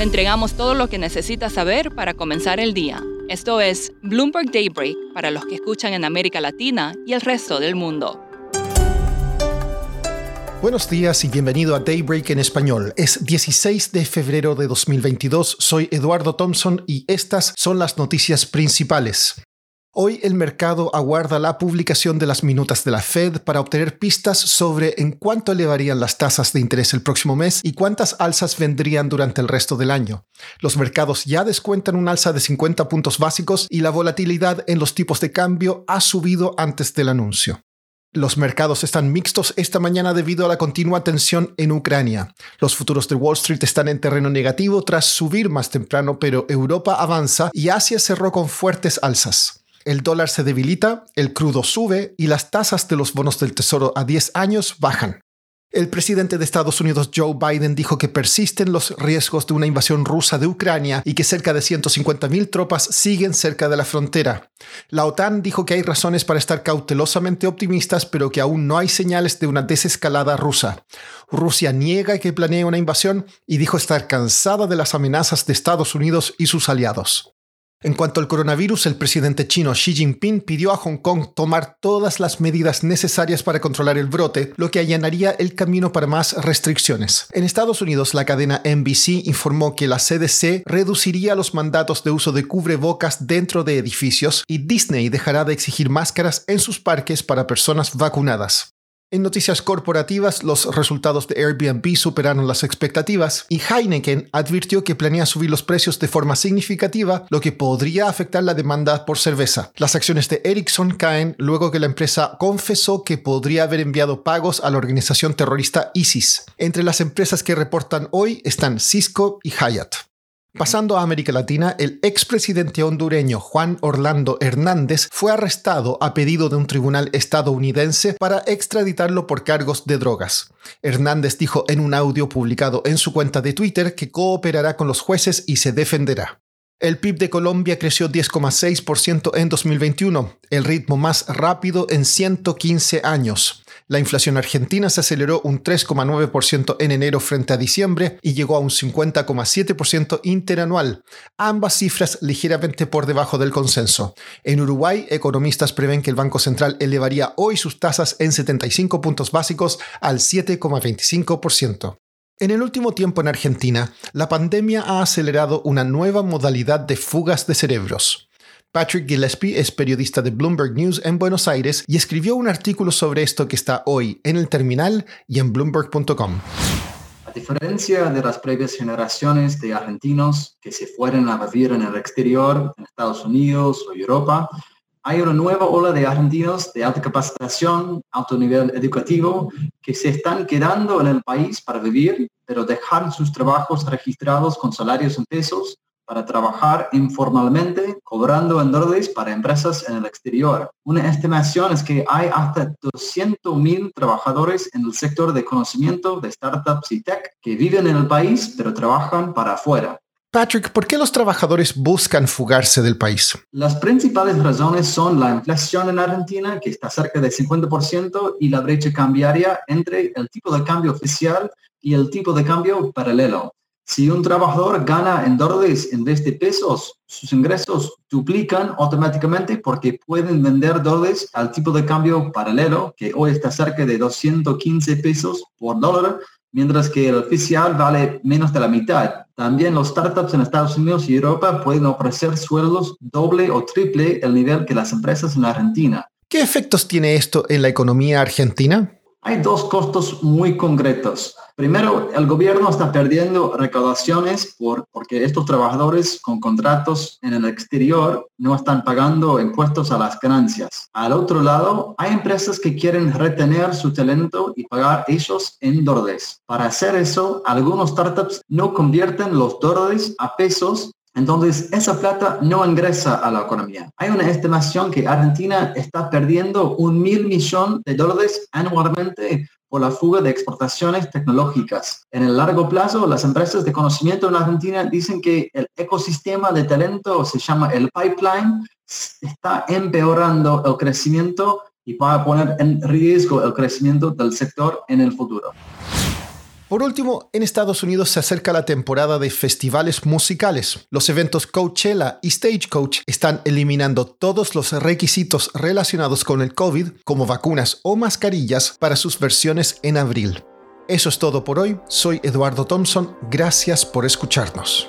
Le entregamos todo lo que necesita saber para comenzar el día. Esto es Bloomberg Daybreak para los que escuchan en América Latina y el resto del mundo. Buenos días y bienvenido a Daybreak en español. Es 16 de febrero de 2022, soy Eduardo Thompson y estas son las noticias principales. Hoy el mercado aguarda la publicación de las minutas de la Fed para obtener pistas sobre en cuánto elevarían las tasas de interés el próximo mes y cuántas alzas vendrían durante el resto del año. Los mercados ya descuentan un alza de 50 puntos básicos y la volatilidad en los tipos de cambio ha subido antes del anuncio. Los mercados están mixtos esta mañana debido a la continua tensión en Ucrania. Los futuros de Wall Street están en terreno negativo tras subir más temprano, pero Europa avanza y Asia cerró con fuertes alzas. El dólar se debilita, el crudo sube y las tasas de los bonos del Tesoro a 10 años bajan. El presidente de Estados Unidos Joe Biden dijo que persisten los riesgos de una invasión rusa de Ucrania y que cerca de 150.000 tropas siguen cerca de la frontera. La OTAN dijo que hay razones para estar cautelosamente optimistas, pero que aún no hay señales de una desescalada rusa. Rusia niega que planee una invasión y dijo estar cansada de las amenazas de Estados Unidos y sus aliados. En cuanto al coronavirus, el presidente chino Xi Jinping pidió a Hong Kong tomar todas las medidas necesarias para controlar el brote, lo que allanaría el camino para más restricciones. En Estados Unidos, la cadena NBC informó que la CDC reduciría los mandatos de uso de cubrebocas dentro de edificios y Disney dejará de exigir máscaras en sus parques para personas vacunadas. En noticias corporativas, los resultados de Airbnb superaron las expectativas y Heineken advirtió que planea subir los precios de forma significativa, lo que podría afectar la demanda por cerveza. Las acciones de Ericsson caen luego que la empresa confesó que podría haber enviado pagos a la organización terrorista ISIS. Entre las empresas que reportan hoy están Cisco y Hyatt. Pasando a América Latina, el expresidente hondureño Juan Orlando Hernández fue arrestado a pedido de un tribunal estadounidense para extraditarlo por cargos de drogas. Hernández dijo en un audio publicado en su cuenta de Twitter que cooperará con los jueces y se defenderá. El PIB de Colombia creció 10,6% en 2021, el ritmo más rápido en 115 años. La inflación argentina se aceleró un 3,9% en enero frente a diciembre y llegó a un 50,7% interanual, ambas cifras ligeramente por debajo del consenso. En Uruguay, economistas prevén que el Banco Central elevaría hoy sus tasas en 75 puntos básicos al 7,25%. En el último tiempo en Argentina, la pandemia ha acelerado una nueva modalidad de fugas de cerebros. Patrick Gillespie es periodista de Bloomberg News en Buenos Aires y escribió un artículo sobre esto que está hoy en el terminal y en bloomberg.com. A diferencia de las previas generaciones de argentinos que se fueron a vivir en el exterior, en Estados Unidos o Europa, hay una nueva ola de argentinos de alta capacitación, alto nivel educativo, que se están quedando en el país para vivir, pero dejar sus trabajos registrados con salarios en pesos para trabajar informalmente cobrando en dólares para empresas en el exterior. Una estimación es que hay hasta 200.000 trabajadores en el sector de conocimiento de startups y tech que viven en el país pero trabajan para afuera. Patrick, ¿por qué los trabajadores buscan fugarse del país? Las principales razones son la inflación en Argentina, que está cerca del 50%, y la brecha cambiaria entre el tipo de cambio oficial y el tipo de cambio paralelo. Si un trabajador gana en dólares en vez de pesos, sus ingresos duplican automáticamente porque pueden vender dólares al tipo de cambio paralelo, que hoy está cerca de 215 pesos por dólar, mientras que el oficial vale menos de la mitad. También los startups en Estados Unidos y Europa pueden ofrecer sueldos doble o triple el nivel que las empresas en Argentina. ¿Qué efectos tiene esto en la economía argentina? Hay dos costos muy concretos. Primero, el gobierno está perdiendo recaudaciones por, porque estos trabajadores con contratos en el exterior no están pagando impuestos a las ganancias. Al otro lado, hay empresas que quieren retener su talento y pagar ellos en dólares. Para hacer eso, algunos startups no convierten los dólares a pesos entonces, esa plata no ingresa a la economía. Hay una estimación que Argentina está perdiendo un mil millón de dólares anualmente por la fuga de exportaciones tecnológicas. En el largo plazo, las empresas de conocimiento en Argentina dicen que el ecosistema de talento, se llama el pipeline, está empeorando el crecimiento y va a poner en riesgo el crecimiento del sector en el futuro. Por último, en Estados Unidos se acerca la temporada de festivales musicales. Los eventos Coachella y Stagecoach están eliminando todos los requisitos relacionados con el COVID, como vacunas o mascarillas, para sus versiones en abril. Eso es todo por hoy. Soy Eduardo Thompson. Gracias por escucharnos.